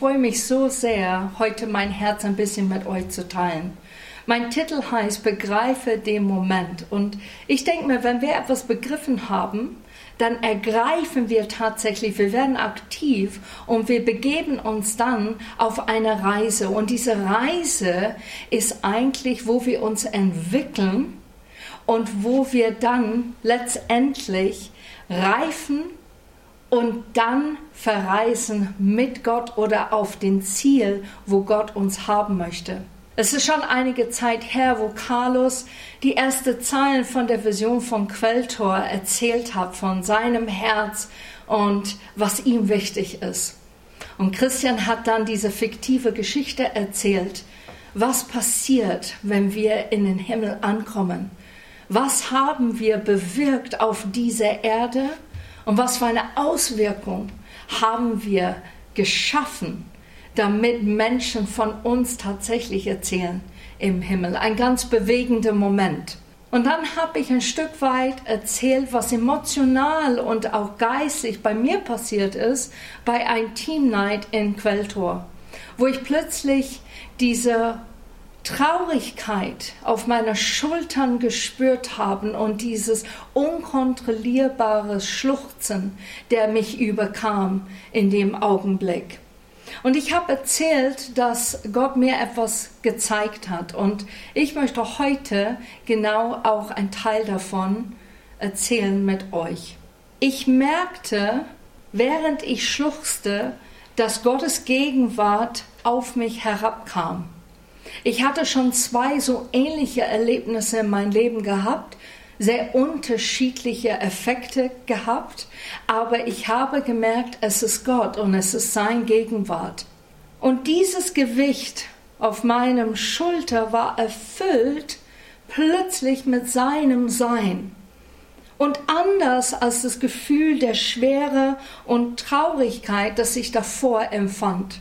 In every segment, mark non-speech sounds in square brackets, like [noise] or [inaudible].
Ich freue mich so sehr, heute mein Herz ein bisschen mit euch zu teilen. Mein Titel heißt Begreife den Moment. Und ich denke mir, wenn wir etwas begriffen haben, dann ergreifen wir tatsächlich, wir werden aktiv und wir begeben uns dann auf eine Reise. Und diese Reise ist eigentlich, wo wir uns entwickeln und wo wir dann letztendlich reifen und dann verreisen mit Gott oder auf den Ziel, wo Gott uns haben möchte. Es ist schon einige Zeit her, wo Carlos die ersten Zeilen von der Vision von Quelltor erzählt hat, von seinem Herz und was ihm wichtig ist. Und Christian hat dann diese fiktive Geschichte erzählt. Was passiert, wenn wir in den Himmel ankommen? Was haben wir bewirkt auf dieser Erde? Und was für eine Auswirkung haben wir geschaffen, damit Menschen von uns tatsächlich erzählen im Himmel? Ein ganz bewegender Moment. Und dann habe ich ein Stück weit erzählt, was emotional und auch geistig bei mir passiert ist bei einem Team Night in Quelltor, wo ich plötzlich diese Traurigkeit auf meiner Schultern gespürt haben und dieses unkontrollierbare Schluchzen, der mich überkam in dem Augenblick. Und ich habe erzählt, dass Gott mir etwas gezeigt hat. Und ich möchte heute genau auch ein Teil davon erzählen mit euch. Ich merkte, während ich schluchzte, dass Gottes Gegenwart auf mich herabkam. Ich hatte schon zwei so ähnliche Erlebnisse in meinem Leben gehabt, sehr unterschiedliche Effekte gehabt, aber ich habe gemerkt, es ist Gott und es ist sein Gegenwart. Und dieses Gewicht auf meinem Schulter war erfüllt plötzlich mit seinem Sein. Und anders als das Gefühl der Schwere und Traurigkeit, das ich davor empfand.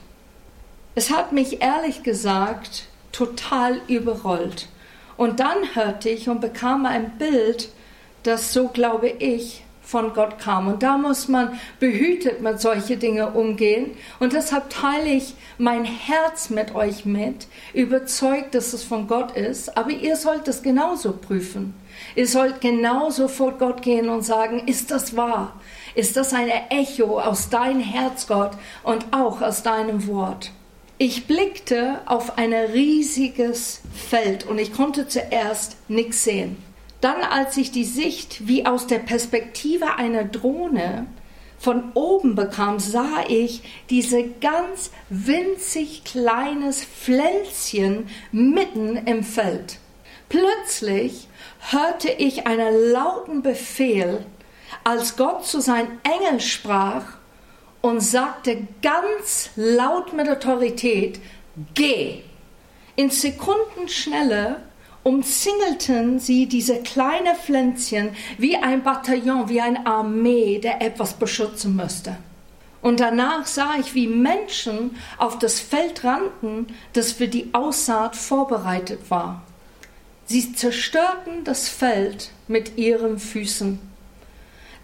Es hat mich ehrlich gesagt total überrollt. Und dann hörte ich und bekam ein Bild, das so glaube ich von Gott kam. Und da muss man behütet mit solchen Dingen umgehen. Und deshalb teile ich mein Herz mit euch mit, überzeugt, dass es von Gott ist. Aber ihr sollt es genauso prüfen. Ihr sollt genauso vor Gott gehen und sagen, ist das wahr? Ist das ein Echo aus deinem Herz, Gott, und auch aus deinem Wort? Ich blickte auf ein riesiges Feld und ich konnte zuerst nichts sehen. Dann, als ich die Sicht wie aus der Perspektive einer Drohne von oben bekam, sah ich diese ganz winzig kleines Pflänzchen mitten im Feld. Plötzlich hörte ich einen lauten Befehl, als Gott zu seinem Engel sprach und sagte ganz laut mit Autorität, geh. In Sekundenschnelle umzingelten sie diese kleine Pflänzchen wie ein Bataillon, wie eine Armee, der etwas beschützen müsste. Und danach sah ich, wie Menschen auf das Feld rannten, das für die Aussaat vorbereitet war. Sie zerstörten das Feld mit ihren Füßen.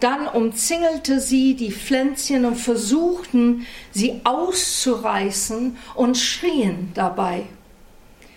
Dann umzingelte sie die Pflänzchen und versuchten, sie auszureißen und schrien dabei.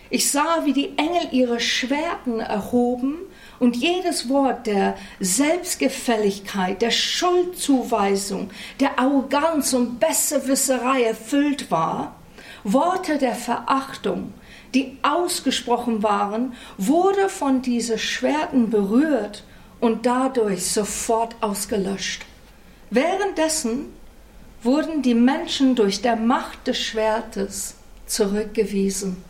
Ich sah, wie die Engel ihre Schwerten erhoben und jedes Wort der Selbstgefälligkeit, der Schuldzuweisung, der Arroganz und Besserwisserei erfüllt war, Worte der Verachtung, die ausgesprochen waren, wurde von diesen Schwerten berührt und dadurch sofort ausgelöscht. Währenddessen wurden die Menschen durch der Macht des Schwertes zurückgewiesen.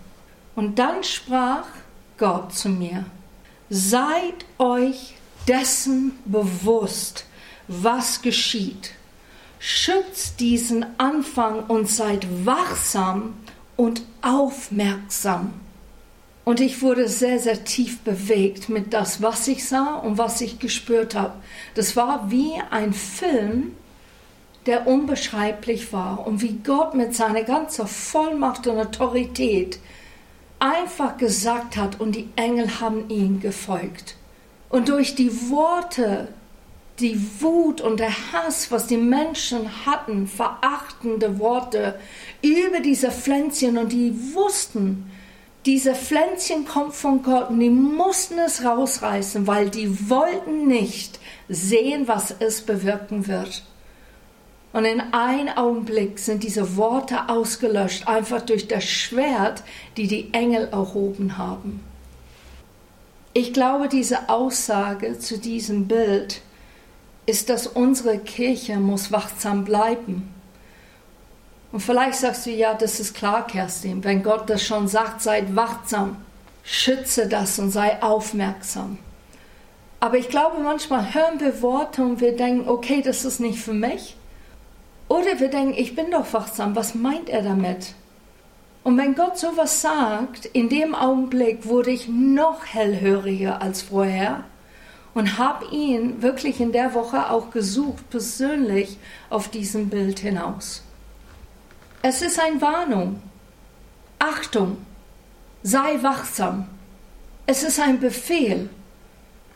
Und dann sprach Gott zu mir, seid euch dessen bewusst, was geschieht. Schützt diesen Anfang und seid wachsam und aufmerksam. Und ich wurde sehr, sehr tief bewegt mit das, was ich sah und was ich gespürt habe. Das war wie ein Film, der unbeschreiblich war und wie Gott mit seiner ganzen Vollmacht und Autorität einfach gesagt hat und die Engel haben ihm gefolgt. Und durch die Worte die Wut und der Hass, was die Menschen hatten, verachtende Worte über diese Pflänzchen und die wussten, diese Pflänzchen kommt von Gott und die mussten es rausreißen, weil die wollten nicht sehen, was es bewirken wird. Und in einem Augenblick sind diese Worte ausgelöscht, einfach durch das Schwert, die die Engel erhoben haben. Ich glaube, diese Aussage zu diesem Bild ist, dass unsere Kirche muss wachsam bleiben. Und vielleicht sagst du, ja, das ist klar, Kerstin, wenn Gott das schon sagt, seid wachsam, schütze das und sei aufmerksam. Aber ich glaube, manchmal hören wir Worte und wir denken, okay, das ist nicht für mich. Oder wir denken, ich bin doch wachsam, was meint er damit? Und wenn Gott sowas sagt, in dem Augenblick wurde ich noch hellhöriger als vorher und habe ihn wirklich in der Woche auch gesucht, persönlich auf diesem Bild hinaus. Es ist eine Warnung. Achtung, sei wachsam. Es ist ein Befehl.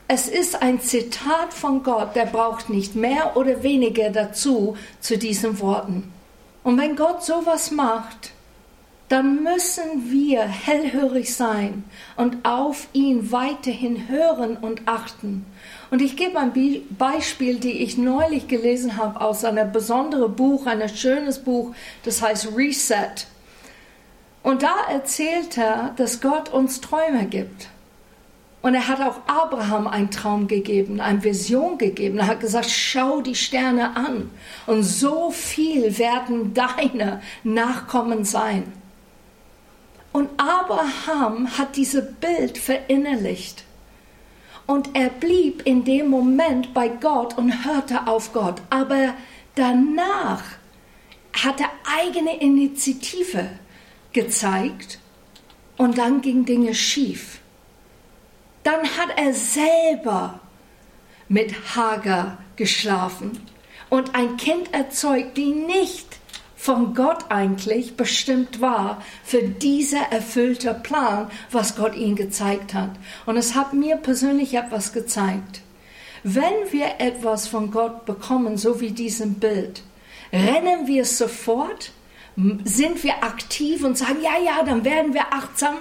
Es ist ein Zitat von Gott, der braucht nicht mehr oder weniger dazu zu diesen Worten. Und wenn Gott sowas macht, dann müssen wir hellhörig sein und auf ihn weiterhin hören und achten. Und ich gebe ein Beispiel, die ich neulich gelesen habe aus einem besonderen Buch, ein schönes Buch, das heißt Reset. Und da erzählt er, dass Gott uns Träume gibt. Und er hat auch Abraham einen Traum gegeben, eine Vision gegeben. Er hat gesagt, schau die Sterne an. Und so viel werden [laughs] deine Nachkommen sein. Und Abraham hat dieses Bild verinnerlicht. Und er blieb in dem Moment bei Gott und hörte auf Gott. Aber danach hat er eigene Initiative gezeigt und dann ging Dinge schief. Dann hat er selber mit Hagar geschlafen und ein Kind erzeugt, die nicht von Gott eigentlich bestimmt war für dieser erfüllte Plan, was Gott ihm gezeigt hat. Und es hat mir persönlich etwas gezeigt. Wenn wir etwas von Gott bekommen, so wie diesem Bild, rennen wir sofort, sind wir aktiv und sagen, ja, ja, dann werden wir achtsam,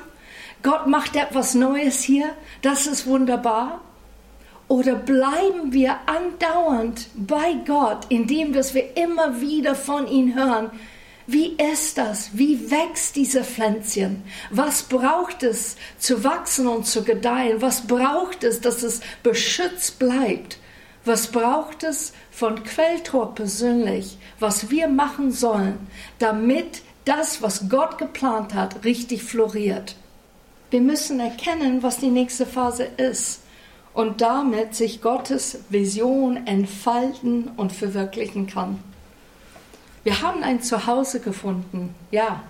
Gott macht etwas Neues hier, das ist wunderbar. Oder bleiben wir andauernd bei Gott, indem dass wir immer wieder von ihm hören, wie ist das? Wie wächst diese Pflänzchen? Was braucht es zu wachsen und zu gedeihen? Was braucht es, dass es beschützt bleibt? Was braucht es von Quelltor persönlich, was wir machen sollen, damit das, was Gott geplant hat, richtig floriert? Wir müssen erkennen, was die nächste Phase ist und damit sich Gottes Vision entfalten und verwirklichen kann. Wir haben ein Zuhause gefunden, ja.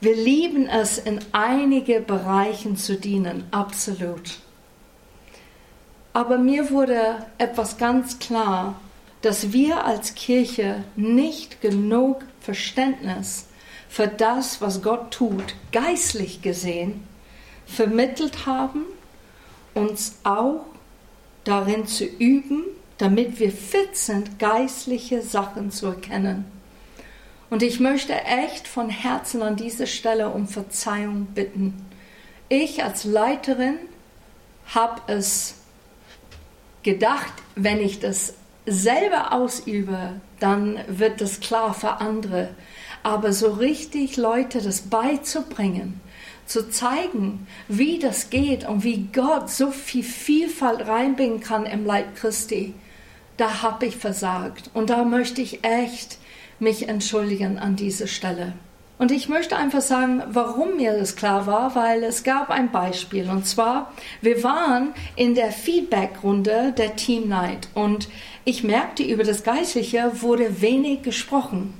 Wir lieben es, in einige Bereichen zu dienen, absolut. Aber mir wurde etwas ganz klar, dass wir als Kirche nicht genug Verständnis für das, was Gott tut, geistlich gesehen, vermittelt haben, uns auch darin zu üben, damit wir fit sind, geistliche Sachen zu erkennen. Und ich möchte echt von Herzen an dieser Stelle um Verzeihung bitten. Ich als Leiterin habe es gedacht, wenn ich das selber ausübe, dann wird das klar für andere aber so richtig Leute das beizubringen, zu zeigen, wie das geht und wie Gott so viel Vielfalt reinbringen kann im Leib Christi, da habe ich versagt. Und da möchte ich echt mich entschuldigen an dieser Stelle. Und ich möchte einfach sagen, warum mir das klar war, weil es gab ein Beispiel. Und zwar, wir waren in der Feedback-Runde der Team Night und ich merkte, über das Geistliche wurde wenig gesprochen.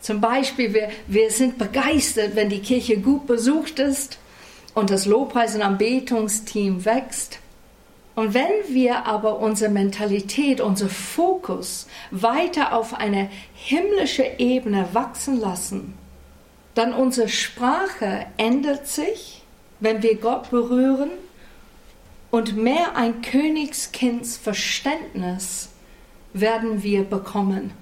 Zum Beispiel, wir, wir sind begeistert, wenn die Kirche gut besucht ist und das Lobpreis- und Anbetungsteam wächst. Und wenn wir aber unsere Mentalität, unser Fokus weiter auf eine himmlische Ebene wachsen lassen, dann unsere Sprache ändert sich, wenn wir Gott berühren und mehr ein Königskinds Verständnis werden wir bekommen.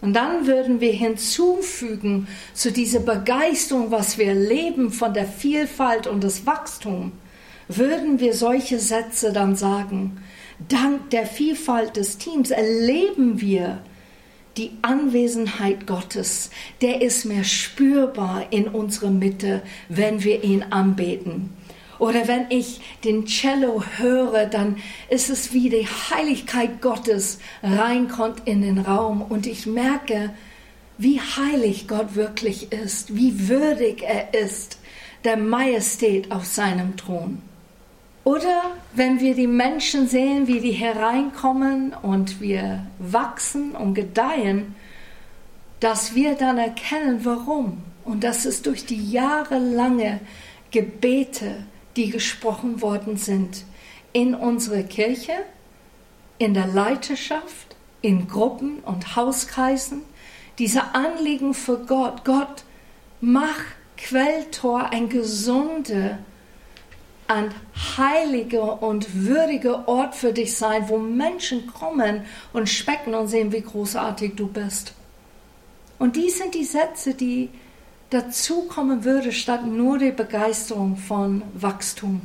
Und dann würden wir hinzufügen zu dieser Begeisterung, was wir leben von der Vielfalt und des Wachstums, würden wir solche Sätze dann sagen. Dank der Vielfalt des Teams erleben wir die Anwesenheit Gottes. Der ist mehr spürbar in unserer Mitte, wenn wir ihn anbeten. Oder wenn ich den Cello höre, dann ist es wie die Heiligkeit Gottes reinkommt in den Raum und ich merke, wie heilig Gott wirklich ist, wie würdig er ist, der Majestät auf seinem Thron. Oder wenn wir die Menschen sehen, wie die hereinkommen und wir wachsen und gedeihen, dass wir dann erkennen, warum. Und das ist durch die jahrelange Gebete, die gesprochen worden sind in unserer Kirche, in der Leiterschaft, in Gruppen und Hauskreisen. Diese Anliegen für Gott. Gott, mach Quelltor ein gesunder, ein heiliger und würdiger Ort für dich sein, wo Menschen kommen und specken und sehen, wie großartig du bist. Und dies sind die Sätze, die dazukommen würde, statt nur die Begeisterung von Wachstum.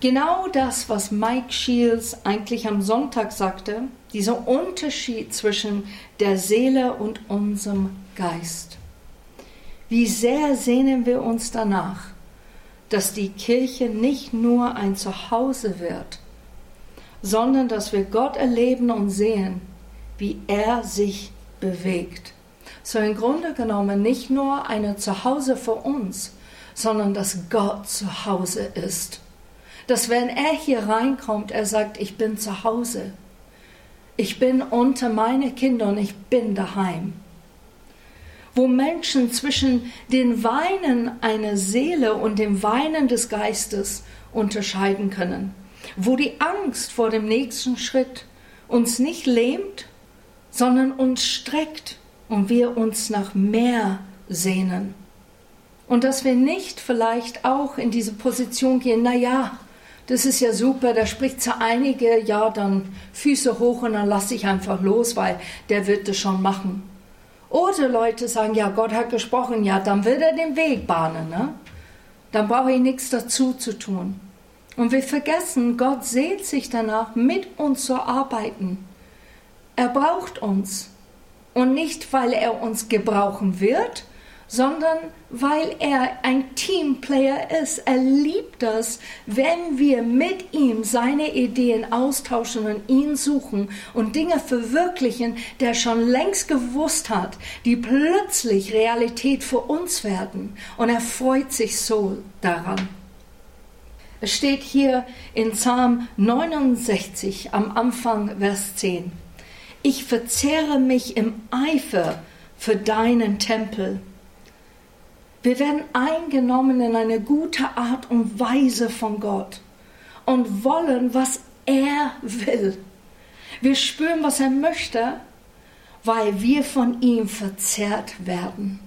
Genau das, was Mike Shields eigentlich am Sonntag sagte, dieser Unterschied zwischen der Seele und unserem Geist. Wie sehr sehnen wir uns danach, dass die Kirche nicht nur ein Zuhause wird, sondern dass wir Gott erleben und sehen, wie er sich bewegt so im Grunde genommen nicht nur eine Zuhause für uns, sondern dass Gott zu Hause ist. Dass wenn er hier reinkommt, er sagt, ich bin zu Hause. Ich bin unter meine Kinder und ich bin daheim. Wo Menschen zwischen den Weinen einer Seele und dem Weinen des Geistes unterscheiden können. Wo die Angst vor dem nächsten Schritt uns nicht lähmt, sondern uns streckt und wir uns nach mehr sehnen. Und dass wir nicht vielleicht auch in diese Position gehen, na ja, das ist ja super, da spricht zu einige, ja, dann Füße hoch und dann lasse ich einfach los, weil der wird das schon machen. Oder Leute sagen, ja, Gott hat gesprochen, ja, dann wird er den Weg bahnen, ne? Dann brauche ich nichts dazu zu tun. Und wir vergessen, Gott sehnt sich danach, mit uns zu arbeiten. Er braucht uns. Und nicht, weil er uns gebrauchen wird, sondern weil er ein Teamplayer ist. Er liebt das, wenn wir mit ihm seine Ideen austauschen und ihn suchen und Dinge verwirklichen, der schon längst gewusst hat, die plötzlich Realität für uns werden. Und er freut sich so daran. Es steht hier in Psalm 69 am Anfang Vers 10 ich verzehre mich im Eifer für deinen Tempel. Wir werden eingenommen in eine gute Art und Weise von Gott und wollen, was er will. Wir spüren, was er möchte, weil wir von ihm verzehrt werden.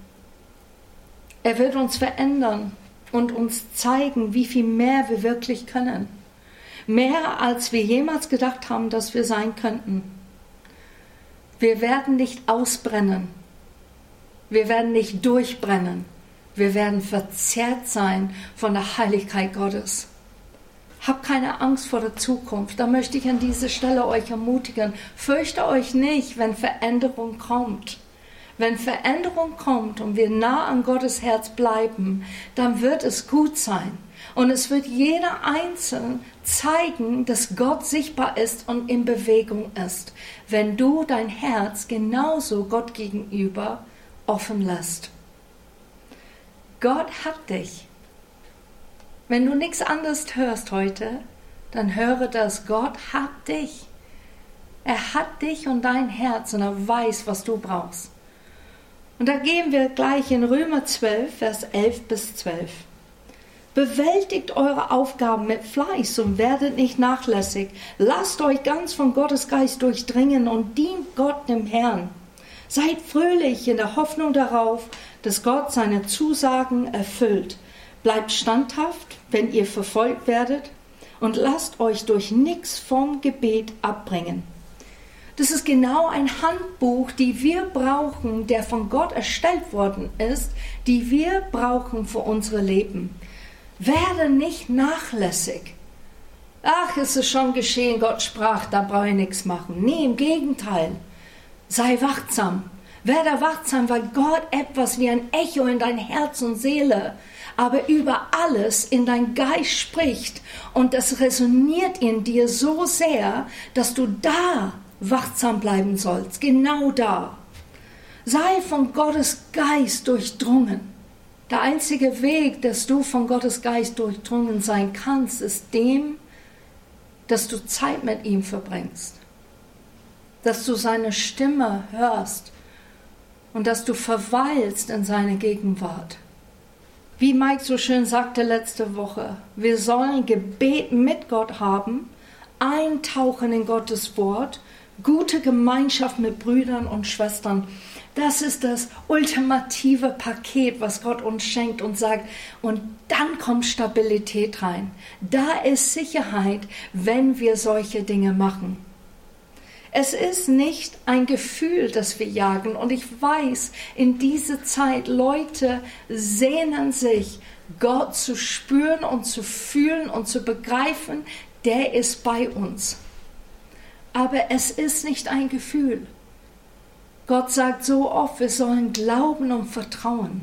Er wird uns verändern und uns zeigen, wie viel mehr wir wirklich können. Mehr als wir jemals gedacht haben, dass wir sein könnten. Wir werden nicht ausbrennen. Wir werden nicht durchbrennen. Wir werden verzerrt sein von der Heiligkeit Gottes. Hab keine Angst vor der Zukunft. Da möchte ich an dieser Stelle euch ermutigen. Fürchte euch nicht, wenn Veränderung kommt. Wenn Veränderung kommt und wir nah an Gottes Herz bleiben, dann wird es gut sein. Und es wird jeder Einzelne zeigen, dass Gott sichtbar ist und in Bewegung ist, wenn du dein Herz genauso Gott gegenüber offen lässt. Gott hat dich. Wenn du nichts anderes hörst heute, dann höre das, Gott hat dich. Er hat dich und dein Herz und er weiß, was du brauchst. Und da gehen wir gleich in Römer 12, Vers 11 bis 12. Bewältigt eure Aufgaben mit Fleiß und werdet nicht nachlässig. Lasst euch ganz von Gottes Geist durchdringen und dient Gott dem Herrn. Seid fröhlich in der Hoffnung darauf, dass Gott seine Zusagen erfüllt. Bleibt standhaft, wenn ihr verfolgt werdet. und lasst euch durch nichts vom Gebet abbringen. Das ist genau ein Handbuch, die wir brauchen, der von Gott erstellt worden ist, die wir brauchen für unsere Leben. Werde nicht nachlässig. Ach, es ist schon geschehen, Gott sprach, da brauche ich nichts machen. Nee, im Gegenteil. Sei wachsam. Werde wachsam, weil Gott etwas wie ein Echo in dein Herz und Seele, aber über alles in dein Geist spricht und das resoniert in dir so sehr, dass du da wachsam bleiben sollst, genau da. Sei von Gottes Geist durchdrungen. Der einzige Weg, dass du von Gottes Geist durchdrungen sein kannst, ist dem, dass du Zeit mit ihm verbringst, dass du seine Stimme hörst und dass du verweilst in seine Gegenwart. Wie Mike so schön sagte letzte Woche, wir sollen Gebet mit Gott haben, eintauchen in Gottes Wort, gute Gemeinschaft mit Brüdern und Schwestern. Das ist das ultimative Paket, was Gott uns schenkt und sagt, und dann kommt Stabilität rein. Da ist Sicherheit, wenn wir solche Dinge machen. Es ist nicht ein Gefühl, das wir jagen. Und ich weiß, in dieser Zeit, Leute sehnen sich, Gott zu spüren und zu fühlen und zu begreifen, der ist bei uns. Aber es ist nicht ein Gefühl. Gott sagt so oft, wir sollen glauben und vertrauen.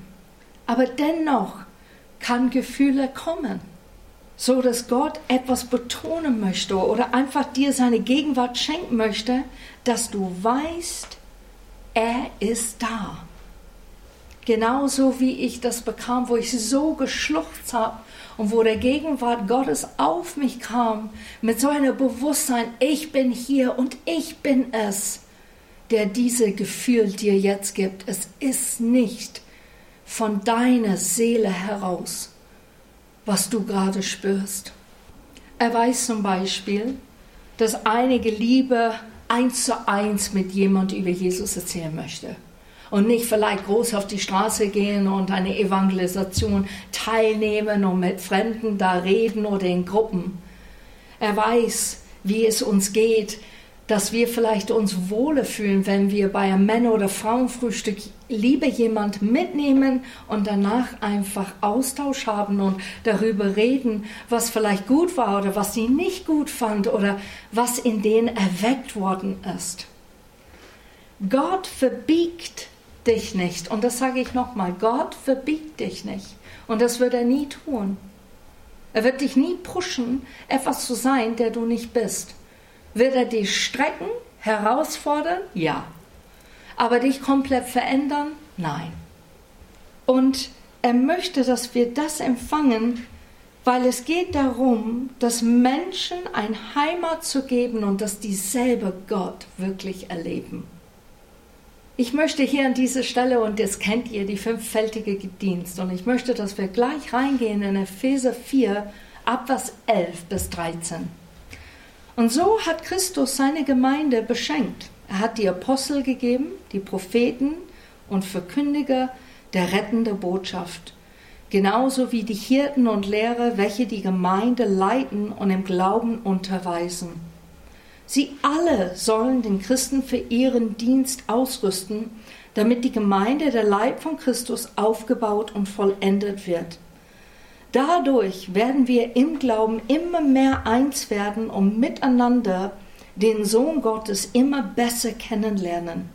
Aber dennoch kann Gefühle kommen so dass Gott etwas betonen möchte oder einfach dir seine Gegenwart schenken möchte, dass du weißt, er ist da. Genauso wie ich das bekam, wo ich so geschluchzt habe und wo der Gegenwart Gottes auf mich kam, mit so einem Bewusstsein, ich bin hier und ich bin es, der diese Gefühl dir jetzt gibt. Es ist nicht von deiner Seele heraus was du gerade spürst. Er weiß zum Beispiel, dass einige Liebe eins zu eins mit jemand über Jesus erzählen möchte und nicht vielleicht groß auf die Straße gehen und eine Evangelisation teilnehmen und mit Fremden da reden oder in Gruppen. Er weiß, wie es uns geht, dass wir vielleicht uns wohler fühlen, wenn wir bei einem Männer- oder Frauenfrühstück lieber jemand mitnehmen und danach einfach Austausch haben und darüber reden, was vielleicht gut war oder was sie nicht gut fand oder was in denen erweckt worden ist. Gott verbiegt dich nicht. Und das sage ich nochmal. Gott verbiegt dich nicht. Und das wird er nie tun. Er wird dich nie pushen, etwas zu sein, der du nicht bist. Wird er dich strecken, herausfordern? Ja. Aber dich komplett verändern? Nein. Und er möchte, dass wir das empfangen, weil es geht darum, dass Menschen ein Heimat zu geben und dass dieselbe Gott wirklich erleben. Ich möchte hier an dieser Stelle, und das kennt ihr, die fünffältige Dienst, und ich möchte, dass wir gleich reingehen in Epheser 4, Abvers 11 bis 13. Und so hat Christus seine Gemeinde beschenkt. Er hat die Apostel gegeben, die Propheten und Verkündiger der rettende Botschaft, genauso wie die Hirten und Lehrer, welche die Gemeinde leiten und im Glauben unterweisen. Sie alle sollen den Christen für ihren Dienst ausrüsten, damit die Gemeinde der Leib von Christus aufgebaut und vollendet wird. Dadurch werden wir im Glauben immer mehr eins werden und miteinander den Sohn Gottes immer besser kennenlernen.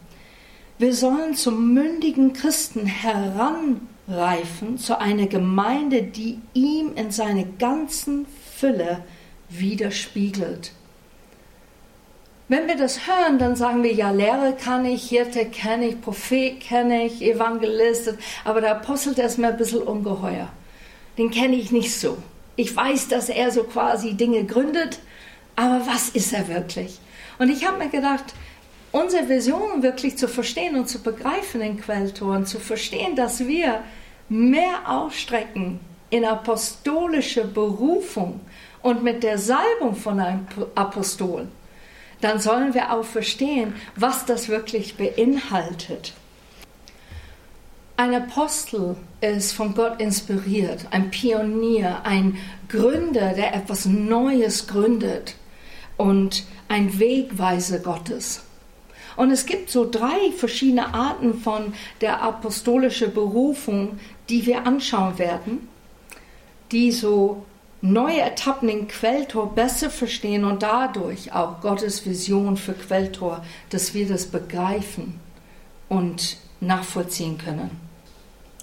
Wir sollen zum mündigen Christen heranreifen, zu einer Gemeinde, die ihm in seiner ganzen Fülle widerspiegelt. Wenn wir das hören, dann sagen wir, ja, Lehre kann ich, Hirte kenne ich, Prophet kenne ich, Evangelist, aber der Apostel, der ist mir ein bisschen ungeheuer den kenne ich nicht so. Ich weiß, dass er so quasi Dinge gründet, aber was ist er wirklich? Und ich habe mir gedacht, unsere Vision wirklich zu verstehen und zu begreifen in Quelltoren, zu verstehen, dass wir mehr ausstrecken in apostolische Berufung und mit der Salbung von einem Apostol, dann sollen wir auch verstehen, was das wirklich beinhaltet. Ein Apostel ist von Gott inspiriert, ein Pionier, ein Gründer, der etwas Neues gründet und ein Wegweiser Gottes. Und es gibt so drei verschiedene Arten von der apostolischen Berufung, die wir anschauen werden, die so neue Etappen in Quelltor besser verstehen und dadurch auch Gottes Vision für Quelltor, dass wir das begreifen und nachvollziehen können.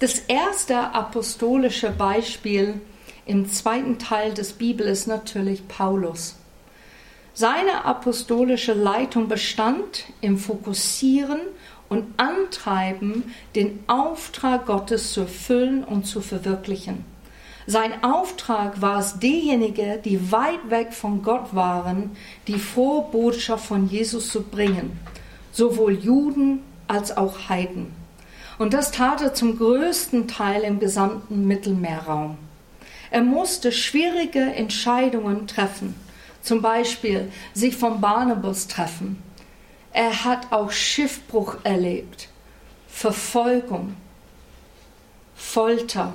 Das erste apostolische Beispiel im zweiten Teil des Bibel ist natürlich Paulus. Seine apostolische Leitung bestand im Fokussieren und Antreiben, den Auftrag Gottes zu erfüllen und zu verwirklichen. Sein Auftrag war es, diejenigen, die weit weg von Gott waren, die Vorbotschaft von Jesus zu bringen, sowohl Juden als auch Heiden. Und das tat er zum größten Teil im gesamten Mittelmeerraum. Er musste schwierige Entscheidungen treffen, zum Beispiel sich vom Barnabas treffen. Er hat auch Schiffbruch erlebt, Verfolgung, Folter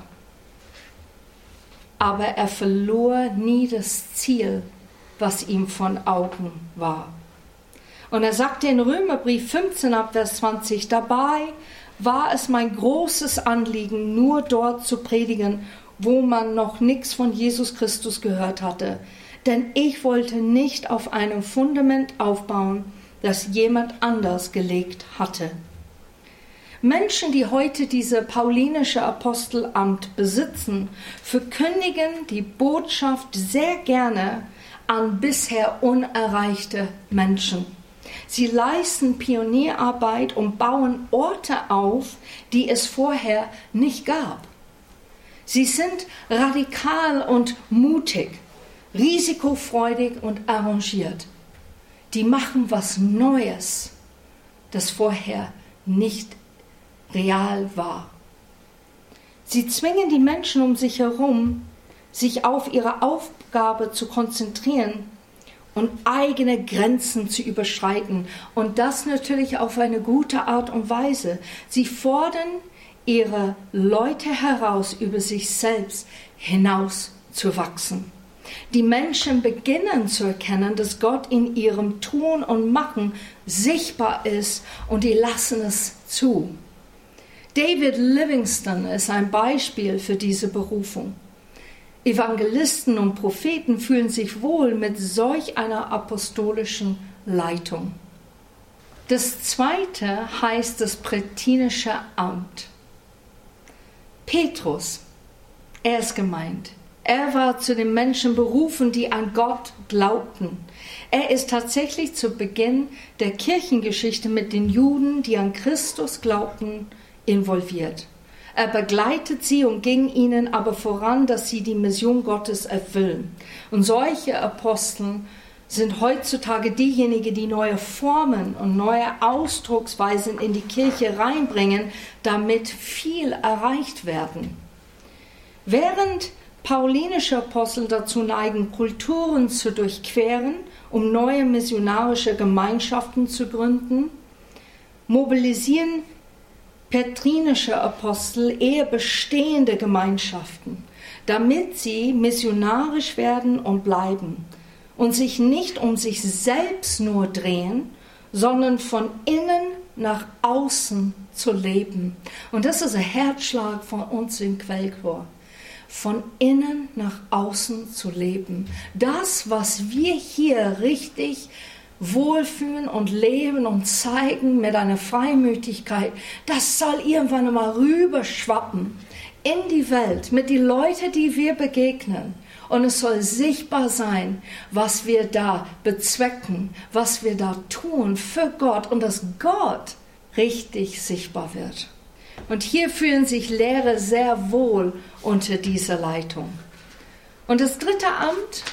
aber er verlor nie das Ziel, was ihm von Augen war. Und er sagte in Römerbrief 15 ab Vers 20, dabei war es mein großes Anliegen, nur dort zu predigen, wo man noch nichts von Jesus Christus gehört hatte. Denn ich wollte nicht auf einem Fundament aufbauen, das jemand anders gelegt hatte. Menschen, die heute diese paulinische Apostelamt besitzen, verkündigen die Botschaft sehr gerne an bisher unerreichte Menschen. Sie leisten Pionierarbeit und bauen Orte auf, die es vorher nicht gab. Sie sind radikal und mutig, risikofreudig und arrangiert. Die machen was Neues, das vorher nicht real war. Sie zwingen die Menschen um sich herum, sich auf ihre Aufgabe zu konzentrieren und eigene Grenzen zu überschreiten. Und das natürlich auf eine gute Art und Weise. Sie fordern ihre Leute heraus, über sich selbst hinaus zu wachsen. Die Menschen beginnen zu erkennen, dass Gott in ihrem Tun und Machen sichtbar ist und die lassen es zu. David Livingston ist ein Beispiel für diese Berufung. Evangelisten und Propheten fühlen sich wohl mit solch einer apostolischen Leitung. Das zweite heißt das prätinische Amt. Petrus, er ist gemeint. Er war zu den Menschen berufen, die an Gott glaubten. Er ist tatsächlich zu Beginn der Kirchengeschichte mit den Juden, die an Christus glaubten, involviert. Er begleitet sie und ging ihnen aber voran, dass sie die Mission Gottes erfüllen. Und solche Apostel sind heutzutage diejenigen, die neue Formen und neue Ausdrucksweisen in die Kirche reinbringen, damit viel erreicht werden. Während paulinische Apostel dazu neigen, Kulturen zu durchqueren, um neue missionarische Gemeinschaften zu gründen, mobilisieren petrinische Apostel eher bestehende Gemeinschaften, damit sie missionarisch werden und bleiben und sich nicht um sich selbst nur drehen, sondern von innen nach außen zu leben. Und das ist ein Herzschlag von uns in Quellchor. Von innen nach außen zu leben. Das, was wir hier richtig wohlfühlen und leben und zeigen mit einer Freimütigkeit, das soll irgendwann einmal rüberschwappen in die Welt mit den Leuten, die wir begegnen. Und es soll sichtbar sein, was wir da bezwecken, was wir da tun für Gott und dass Gott richtig sichtbar wird. Und hier fühlen sich Lehrer sehr wohl unter dieser Leitung. Und das dritte Amt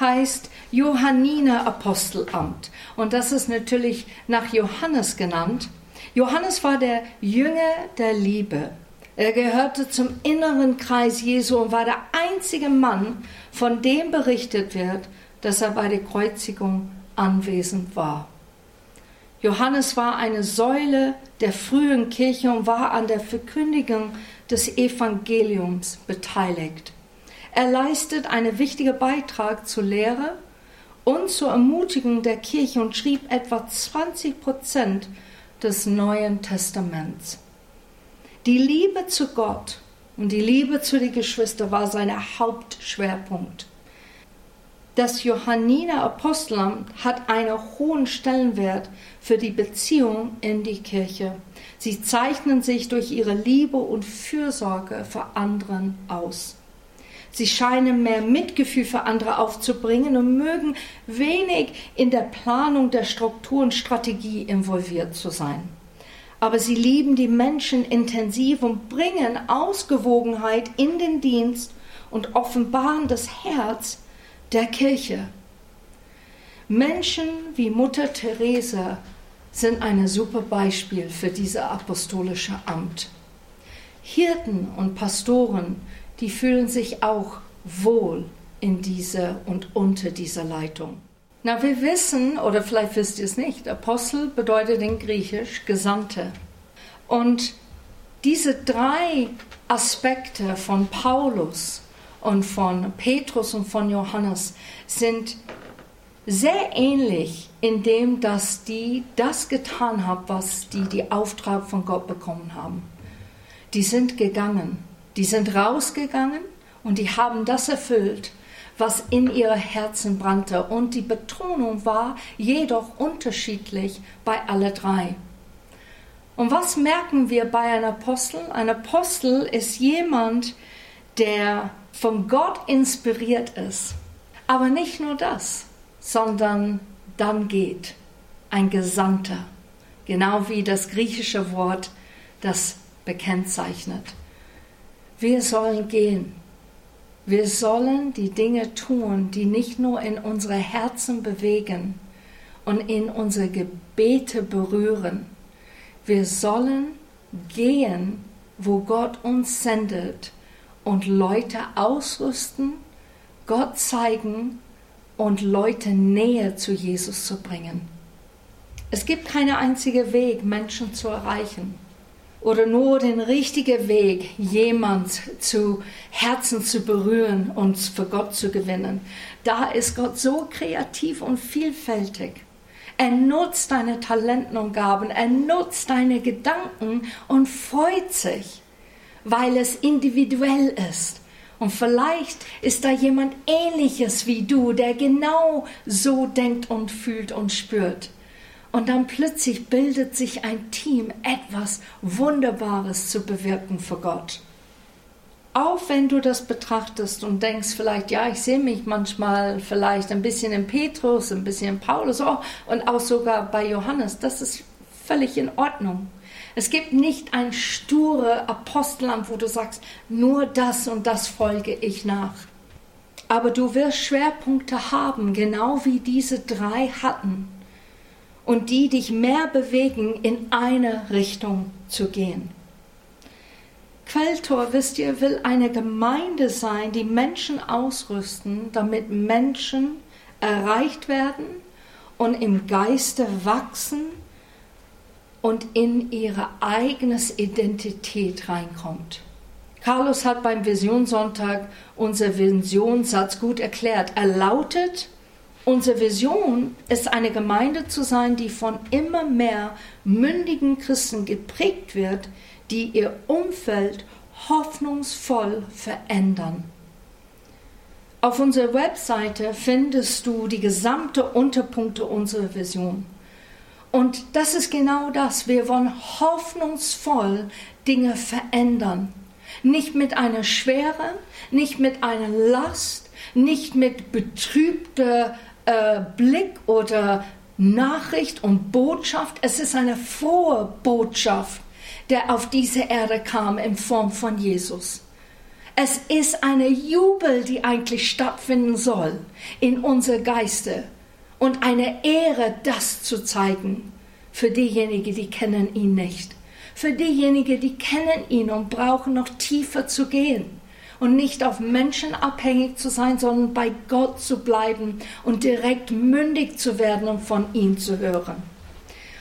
heißt Johanniner Apostelamt. Und das ist natürlich nach Johannes genannt. Johannes war der Jünger der Liebe. Er gehörte zum inneren Kreis Jesu und war der einzige Mann, von dem berichtet wird, dass er bei der Kreuzigung anwesend war. Johannes war eine Säule der frühen Kirche und war an der Verkündigung des Evangeliums beteiligt. Er leistet einen wichtigen Beitrag zur Lehre und zur Ermutigung der Kirche und schrieb etwa 20 Prozent des Neuen Testaments. Die Liebe zu Gott und die Liebe zu den Geschwistern war sein Hauptschwerpunkt. Das Johanniner Apostelamt hat einen hohen Stellenwert für die Beziehung in die Kirche. Sie zeichnen sich durch ihre Liebe und Fürsorge für anderen aus. Sie scheinen mehr Mitgefühl für andere aufzubringen und mögen wenig in der Planung der Struktur und Strategie involviert zu sein. Aber sie lieben die Menschen intensiv und bringen Ausgewogenheit in den Dienst und offenbaren das Herz der Kirche. Menschen wie Mutter Teresa sind ein super Beispiel für dieses apostolische Amt. Hirten und Pastoren, die fühlen sich auch wohl in dieser und unter dieser Leitung. Na, wir wissen, oder vielleicht wisst ihr es nicht, Apostel bedeutet in Griechisch Gesandte. Und diese drei Aspekte von Paulus und von Petrus und von Johannes sind sehr ähnlich in dem, dass die das getan haben, was die die Auftrag von Gott bekommen haben. Die sind gegangen, die sind rausgegangen und die haben das erfüllt, was in ihre Herzen brannte. Und die Betonung war jedoch unterschiedlich bei alle drei. Und was merken wir bei einem Apostel? Ein Apostel ist jemand, der von Gott inspiriert ist. Aber nicht nur das, sondern dann geht ein Gesandter, genau wie das griechische Wort das bekennzeichnet. Wir sollen gehen. Wir sollen die Dinge tun, die nicht nur in unsere Herzen bewegen und in unsere Gebete berühren. Wir sollen gehen, wo Gott uns sendet und Leute ausrüsten, Gott zeigen und Leute näher zu Jesus zu bringen. Es gibt keinen einzigen Weg, Menschen zu erreichen oder nur den richtigen Weg, jemand zu Herzen zu berühren und für Gott zu gewinnen. Da ist Gott so kreativ und vielfältig. Er nutzt deine Talenten und Gaben, er nutzt deine Gedanken und freut sich weil es individuell ist. Und vielleicht ist da jemand ähnliches wie du, der genau so denkt und fühlt und spürt. Und dann plötzlich bildet sich ein Team, etwas Wunderbares zu bewirken für Gott. Auch wenn du das betrachtest und denkst vielleicht, ja, ich sehe mich manchmal vielleicht ein bisschen in Petrus, ein bisschen in Paulus oh, und auch sogar bei Johannes, das ist völlig in Ordnung. Es gibt nicht ein sture Apostelamt, wo du sagst, nur das und das folge ich nach. Aber du wirst Schwerpunkte haben, genau wie diese drei hatten, und die dich mehr bewegen, in eine Richtung zu gehen. Quelltor, wisst ihr, will eine Gemeinde sein, die Menschen ausrüsten, damit Menschen erreicht werden und im Geiste wachsen und in ihre eigene Identität reinkommt. Carlos hat beim Visionssonntag unser Visionssatz gut erklärt. Er lautet, unsere Vision ist eine Gemeinde zu sein, die von immer mehr mündigen Christen geprägt wird, die ihr Umfeld hoffnungsvoll verändern. Auf unserer Webseite findest du die gesamte Unterpunkte unserer Vision. Und das ist genau das. Wir wollen hoffnungsvoll Dinge verändern. Nicht mit einer Schwere, nicht mit einer Last, nicht mit betrübter äh, Blick oder Nachricht und Botschaft. Es ist eine frohe Botschaft, der auf diese Erde kam in Form von Jesus. Es ist eine Jubel, die eigentlich stattfinden soll in unser Geiste und eine Ehre, das zu zeigen für diejenigen, die kennen ihn nicht. Für diejenigen, die kennen ihn und brauchen noch tiefer zu gehen und nicht auf Menschen abhängig zu sein, sondern bei Gott zu bleiben und direkt mündig zu werden und von ihm zu hören.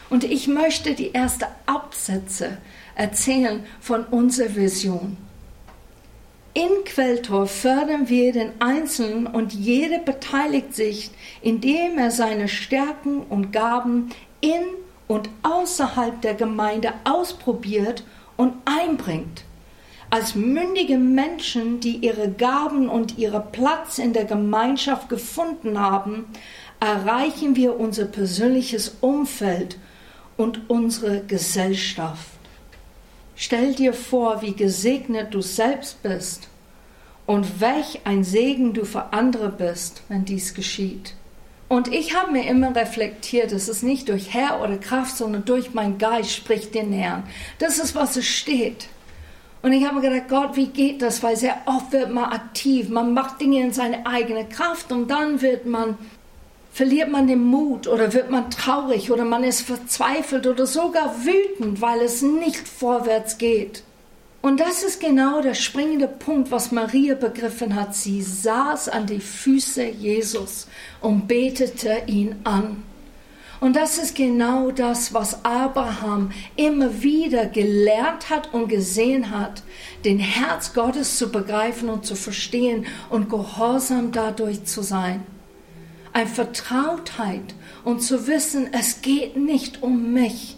Und ich möchte die ersten Absätze erzählen von unserer Vision. In Quelltor fördern wir den Einzelnen und jeder beteiligt sich, indem er seine Stärken und Gaben in und außerhalb der Gemeinde ausprobiert und einbringt. Als mündige Menschen, die ihre Gaben und ihren Platz in der Gemeinschaft gefunden haben, erreichen wir unser persönliches Umfeld und unsere Gesellschaft. Stell dir vor, wie gesegnet du selbst bist und welch ein Segen du für andere bist, wenn dies geschieht. Und ich habe mir immer reflektiert, es ist nicht durch Herr oder Kraft, sondern durch mein Geist spricht den Herrn. Das ist, was es steht. Und ich habe gedacht, Gott, wie geht das? Weil sehr oft wird man aktiv, man macht Dinge in seine eigene Kraft und dann wird man verliert man den Mut oder wird man traurig oder man ist verzweifelt oder sogar wütend, weil es nicht vorwärts geht. Und das ist genau der springende Punkt, was Maria begriffen hat. Sie saß an die Füße Jesus und betete ihn an. Und das ist genau das, was Abraham immer wieder gelernt hat und gesehen hat, den Herz Gottes zu begreifen und zu verstehen und gehorsam dadurch zu sein eine Vertrautheit und zu wissen, es geht nicht um mich.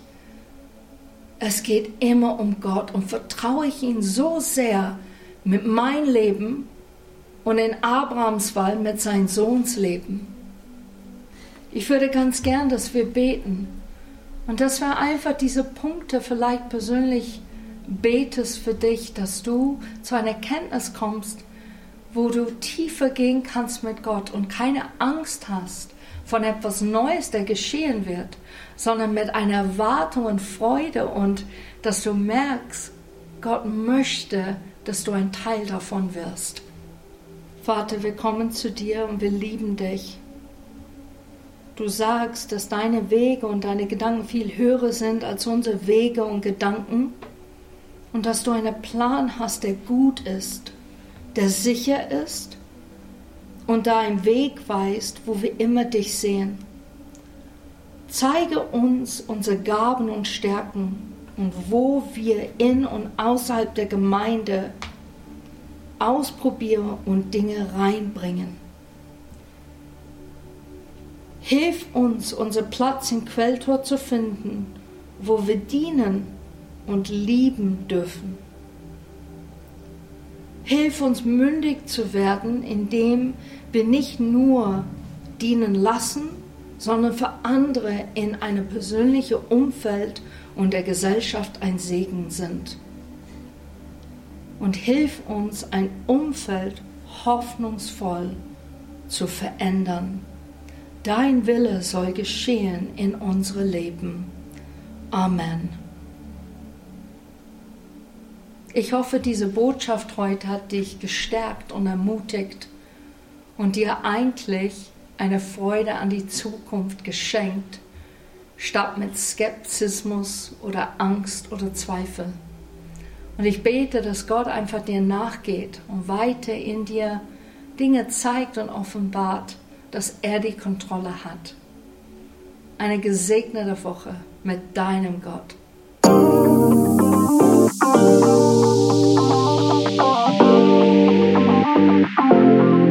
Es geht immer um Gott und vertraue ich ihn so sehr mit meinem Leben und in Abrahams Fall mit seinem Sohns Leben. Ich würde ganz gern, dass wir beten und dass wir einfach diese Punkte vielleicht persönlich betest für dich, dass du zu einer Erkenntnis kommst, wo du tiefer gehen kannst mit Gott und keine Angst hast von etwas Neues, der geschehen wird, sondern mit einer Erwartung und Freude und dass du merkst, Gott möchte, dass du ein Teil davon wirst. Vater, wir kommen zu dir und wir lieben dich. Du sagst, dass deine Wege und deine Gedanken viel höher sind als unsere Wege und Gedanken und dass du einen Plan hast, der gut ist der sicher ist und da einen Weg weist, wo wir immer dich sehen. Zeige uns unsere Gaben und Stärken und wo wir in und außerhalb der Gemeinde ausprobieren und Dinge reinbringen. Hilf uns, unseren Platz im Quelltor zu finden, wo wir dienen und lieben dürfen. Hilf uns mündig zu werden, indem wir nicht nur dienen lassen, sondern für andere in einem persönlichen Umfeld und der Gesellschaft ein Segen sind. Und hilf uns, ein Umfeld hoffnungsvoll zu verändern. Dein Wille soll geschehen in unserem Leben. Amen. Ich hoffe, diese Botschaft heute hat dich gestärkt und ermutigt und dir eigentlich eine Freude an die Zukunft geschenkt, statt mit Skepsismus oder Angst oder Zweifel. Und ich bete, dass Gott einfach dir nachgeht und weiter in dir Dinge zeigt und offenbart, dass er die Kontrolle hat. Eine gesegnete Woche mit deinem Gott. Musik